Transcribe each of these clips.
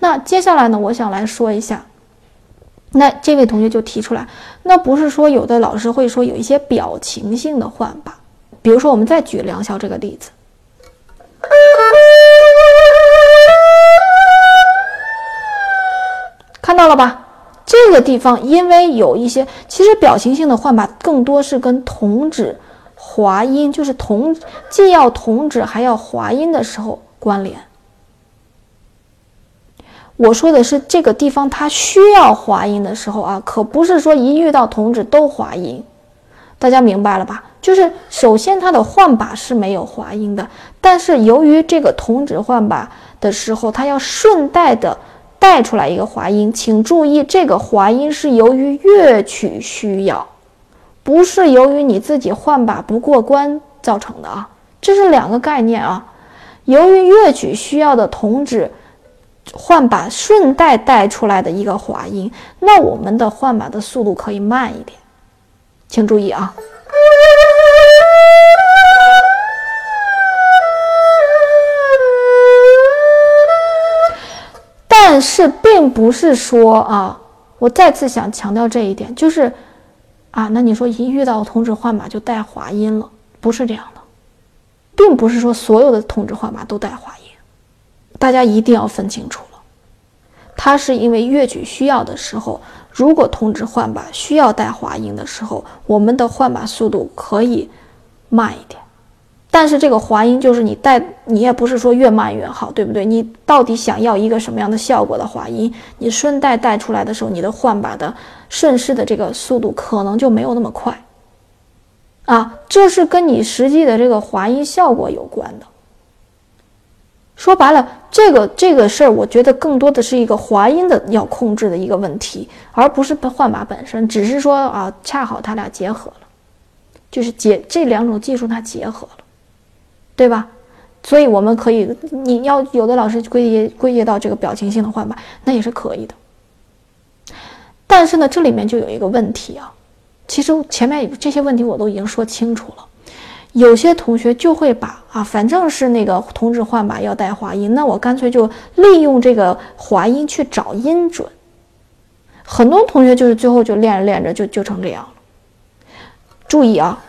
那接下来呢，我想来说一下。那这位同学就提出来，那不是说有的老师会说有一些表情性的换把，比如说我们再举梁霄这个例子，看到了吧？这个地方因为有一些，其实表情性的换把更多是跟同指滑音，就是同既要同指还要滑音的时候关联。我说的是这个地方，它需要滑音的时候啊，可不是说一遇到同指都滑音，大家明白了吧？就是首先它的换把是没有滑音的，但是由于这个同指换把的时候，它要顺带的带出来一个滑音，请注意，这个滑音是由于乐曲需要，不是由于你自己换把不过关造成的啊，这是两个概念啊。由于乐曲需要的同指。换把顺带带出来的一个滑音，那我们的换把的速度可以慢一点，请注意啊。但是并不是说啊，我再次想强调这一点，就是啊，那你说一遇到同指换把就带滑音了，不是这样的，并不是说所有的同指换把都带滑音。大家一定要分清楚了，它是因为乐曲需要的时候，如果同指换把需要带滑音的时候，我们的换把速度可以慢一点。但是这个滑音就是你带，你也不是说越慢越好，对不对？你到底想要一个什么样的效果的滑音，你顺带带出来的时候，你的换把的顺势的这个速度可能就没有那么快啊，这是跟你实际的这个滑音效果有关的。说白了，这个这个事儿，我觉得更多的是一个滑音的要控制的一个问题，而不是换把本身。只是说啊，恰好它俩结合了，就是结这两种技术它结合了，对吧？所以我们可以，你要有的老师归结归结到这个表情性的换把，那也是可以的。但是呢，这里面就有一个问题啊，其实前面这些问题我都已经说清楚了。有些同学就会把啊，反正是那个同指换把要带滑音，那我干脆就利用这个滑音去找音准。很多同学就是最后就练着练着就就成这样了。注意啊，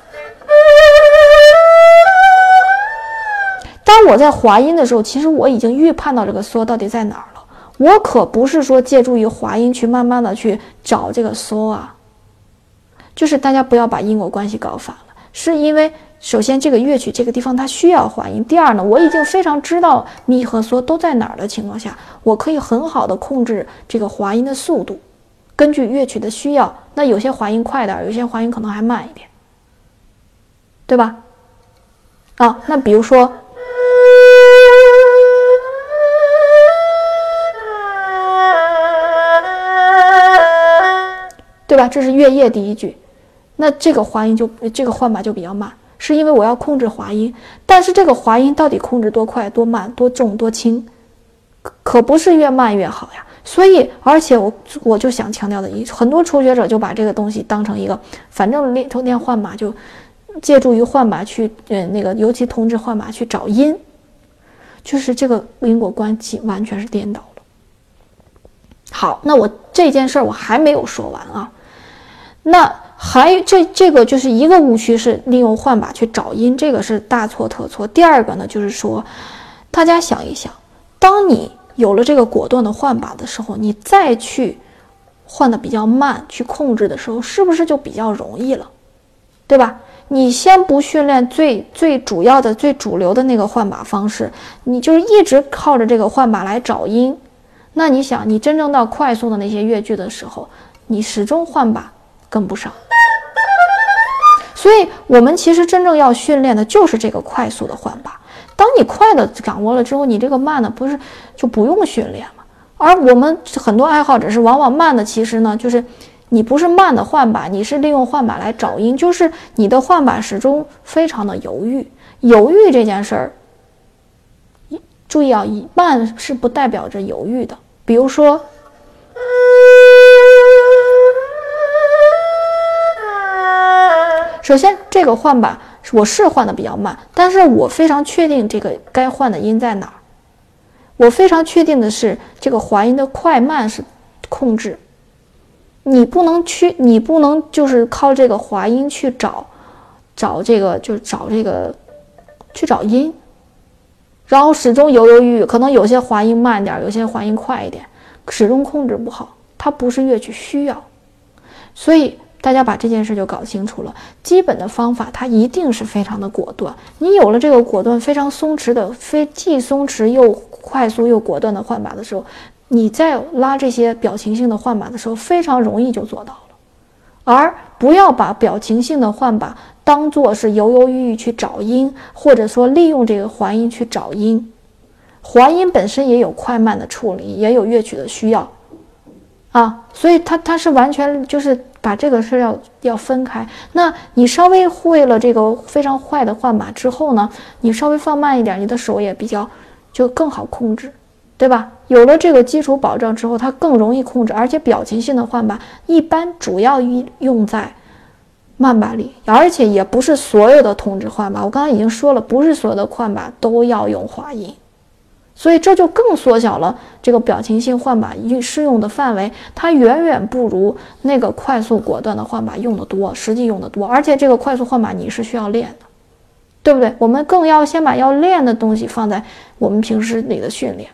当我在滑音的时候，其实我已经预判到这个嗦到底在哪儿了。我可不是说借助于滑音去慢慢的去找这个嗦啊，就是大家不要把因果关系搞反了，是因为。首先，这个乐曲这个地方它需要滑音。第二呢，我已经非常知道咪和嗦都在哪儿的情况下，我可以很好的控制这个滑音的速度，根据乐曲的需要。那有些滑音快点，有些滑音可能还慢一点，对吧？啊，那比如说，对吧？这是乐夜第一句，那这个滑音就这个换把就比较慢。是因为我要控制滑音，但是这个滑音到底控制多快、多慢、多重、多轻，可可不是越慢越好呀。所以，而且我我就想强调的，一很多初学者就把这个东西当成一个，反正练练换把就借助于换把去，嗯，那个尤其同志换把去找音，就是这个因果关系完全是颠倒了。好，那我这件事儿我还没有说完啊，那。还这这个就是一个误区，是利用换把去找音，这个是大错特错。第二个呢，就是说，大家想一想，当你有了这个果断的换把的时候，你再去换的比较慢去控制的时候，是不是就比较容易了？对吧？你先不训练最最主要的、最主流的那个换把方式，你就是一直靠着这个换把来找音，那你想，你真正到快速的那些乐句的时候，你始终换把跟不上。所以，我们其实真正要训练的就是这个快速的换把。当你快的掌握了之后，你这个慢的不是就不用训练吗？而我们很多爱好者是往往慢的，其实呢，就是你不是慢的换把，你是利用换把来找音，就是你的换把始终非常的犹豫。犹豫这件事儿，注意啊，慢是不代表着犹豫的。比如说，首先这个换把我是换的比较慢，但是我非常确定这个该换的音在哪儿。我非常确定的是，这个滑音的快慢是控制。你不能去，你不能就是靠这个滑音去找，找这个就是找这个去找音，然后始终犹犹豫豫。可能有些滑音慢点，有些滑音快一点，始终控制不好。它不是乐曲需要，所以。大家把这件事就搞清楚了，基本的方法它一定是非常的果断。你有了这个果断、非常松弛的、非既松弛又快速又果断的换把的时候，你在拉这些表情性的换把的时候，非常容易就做到了。而不要把表情性的换把当做是犹犹豫豫去找音，或者说利用这个环音去找音。环音本身也有快慢的处理，也有乐曲的需要啊，所以它它是完全就是。把这个事要要分开。那你稍微会了这个非常坏的换把之后呢，你稍微放慢一点，你的手也比较就更好控制，对吧？有了这个基础保障之后，它更容易控制。而且表情性的换把一般主要用在慢把里，而且也不是所有的通知换把。我刚才已经说了，不是所有的换把都要用滑音。所以这就更缩小了这个表情性换把应适用的范围，它远远不如那个快速果断的换把用的多，实际用的多。而且这个快速换把你是需要练的，对不对？我们更要先把要练的东西放在我们平时里的训练。